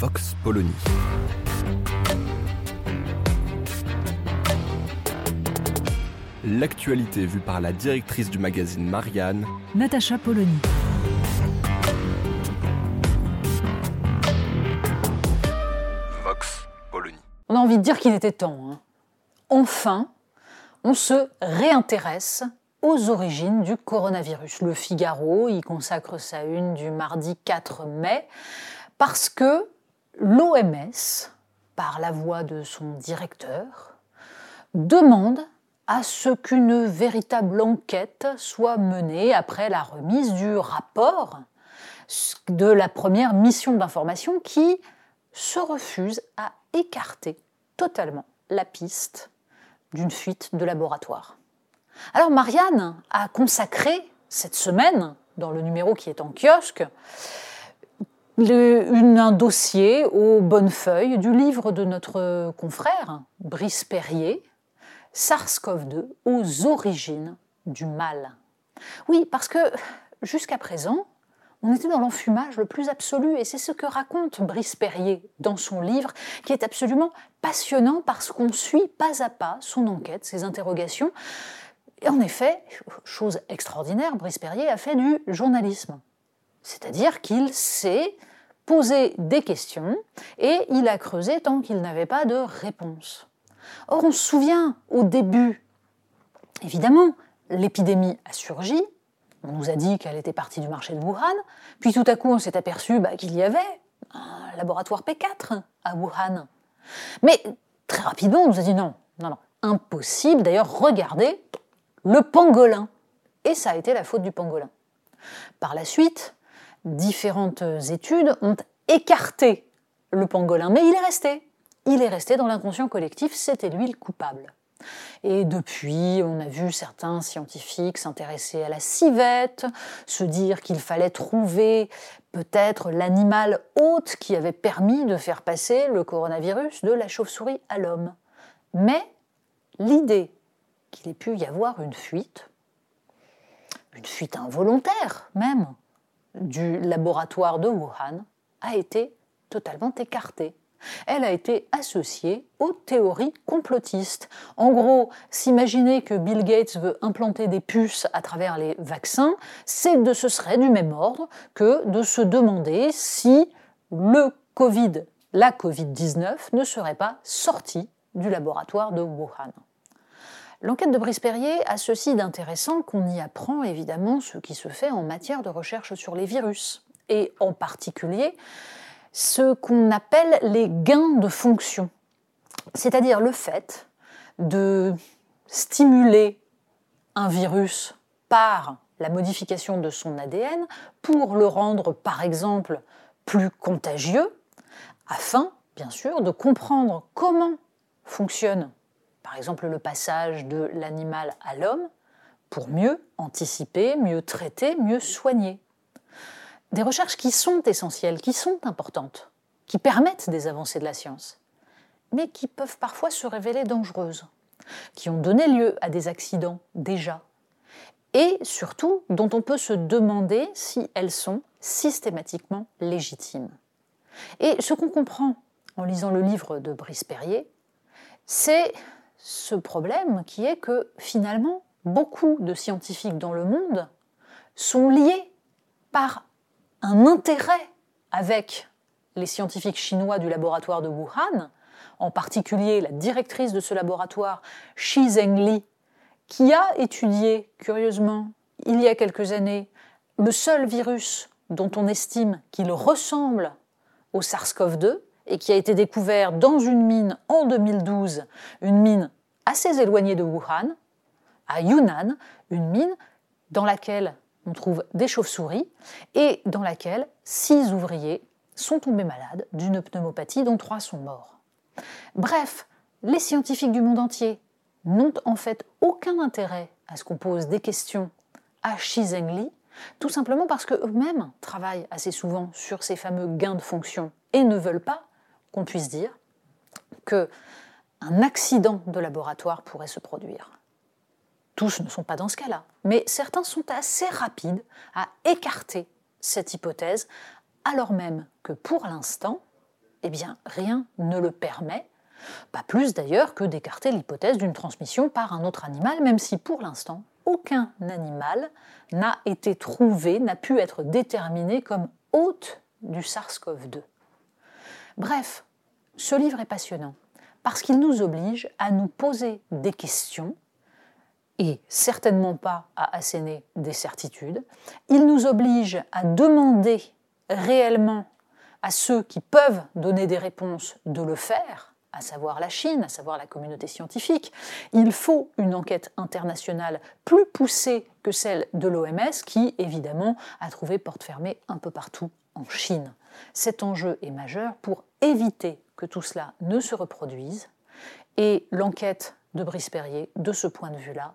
Vox Polony. L'actualité vue par la directrice du magazine Marianne, Natacha Polony. Vox Polony. On a envie de dire qu'il était temps. hein. Enfin, on se réintéresse aux origines du coronavirus. Le Figaro y consacre sa une du mardi 4 mai parce que l'OMS, par la voix de son directeur, demande à ce qu'une véritable enquête soit menée après la remise du rapport de la première mission d'information qui se refuse à écarter totalement la piste d'une fuite de laboratoire. Alors Marianne a consacré cette semaine, dans le numéro qui est en kiosque, une- un dossier aux bonnes feuilles du livre de notre confrère Brice Perrier, SARS-CoV-2 aux origines du mal. Oui, parce que jusqu'à présent, on était dans l'enfumage le plus absolu, et c'est ce que raconte Brice Perrier dans son livre, qui est absolument passionnant parce qu'on suit pas à pas son enquête, ses interrogations. Et en effet, chose extraordinaire, Brice Perrier a fait du journalisme. C'est-à-dire qu'il s'est posé des questions et il a creusé tant qu'il n'avait pas de réponse. Or, on se souvient au début, évidemment, l'épidémie a surgi, on nous a dit qu'elle était partie du marché de Wuhan, puis tout à coup on s'est aperçu bah, qu'il y avait un laboratoire P4 à Wuhan. Mais très rapidement on nous a dit non, non, non, impossible. D'ailleurs, regardez le pangolin. Et ça a été la faute du pangolin. Par la suite, différentes études ont écarté le pangolin, mais il est resté. Il est resté dans l'inconscient collectif, c'était lui le coupable. Et depuis, on a vu certains scientifiques s'intéresser à la civette, se dire qu'il fallait trouver peut-être l'animal hôte qui avait permis de faire passer le coronavirus de la chauve-souris à l'homme. Mais l'idée qu'il ait pu y avoir une fuite, une fuite involontaire même, du laboratoire de Wuhan, a été totalement écartée elle a été associée aux théories complotistes. En gros, s'imaginer que Bill Gates veut implanter des puces à travers les vaccins, c'est de ce serait du même ordre que de se demander si le Covid, la Covid-19, ne serait pas sortie du laboratoire de Wuhan. L'enquête de Brice Perrier a ceci d'intéressant qu'on y apprend évidemment ce qui se fait en matière de recherche sur les virus, et en particulier ce qu'on appelle les gains de fonction, c'est-à-dire le fait de stimuler un virus par la modification de son ADN pour le rendre, par exemple, plus contagieux, afin, bien sûr, de comprendre comment fonctionne, par exemple, le passage de l'animal à l'homme, pour mieux anticiper, mieux traiter, mieux soigner des recherches qui sont essentielles, qui sont importantes, qui permettent des avancées de la science, mais qui peuvent parfois se révéler dangereuses, qui ont donné lieu à des accidents déjà, et surtout dont on peut se demander si elles sont systématiquement légitimes. Et ce qu'on comprend en lisant le livre de Brice Perrier, c'est ce problème qui est que finalement, beaucoup de scientifiques dans le monde sont liés par un intérêt avec les scientifiques chinois du laboratoire de Wuhan, en particulier la directrice de ce laboratoire, Shi Zhengli, qui a étudié, curieusement, il y a quelques années, le seul virus dont on estime qu'il ressemble au SARS-CoV-2 et qui a été découvert dans une mine en 2012, une mine assez éloignée de Wuhan, à Yunnan, une mine dans laquelle on trouve des chauves-souris, et dans laquelle six ouvriers sont tombés malades d'une pneumopathie dont trois sont morts. Bref, les scientifiques du monde entier n'ont en fait aucun intérêt à ce qu'on pose des questions à Xi Zhengli, tout simplement parce qu'eux-mêmes travaillent assez souvent sur ces fameux gains de fonction et ne veulent pas qu'on puisse dire que un accident de laboratoire pourrait se produire. Tous ne sont pas dans ce cas-là, mais certains sont assez rapides à écarter cette hypothèse, alors même que pour l'instant, eh bien, rien ne le permet, pas plus d'ailleurs que d'écarter l'hypothèse d'une transmission par un autre animal, même si pour l'instant, aucun animal n'a été trouvé, n'a pu être déterminé comme hôte du SARS-CoV-2. Bref, ce livre est passionnant parce qu'il nous oblige à nous poser des questions et certainement pas à asséner des certitudes. Il nous oblige à demander réellement à ceux qui peuvent donner des réponses de le faire, à savoir la Chine, à savoir la communauté scientifique. Il faut une enquête internationale plus poussée que celle de l'OMS qui, évidemment, a trouvé porte fermée un peu partout en Chine. Cet enjeu est majeur pour éviter que tout cela ne se reproduise et l'enquête de Brice Perrier, de ce point de vue-là,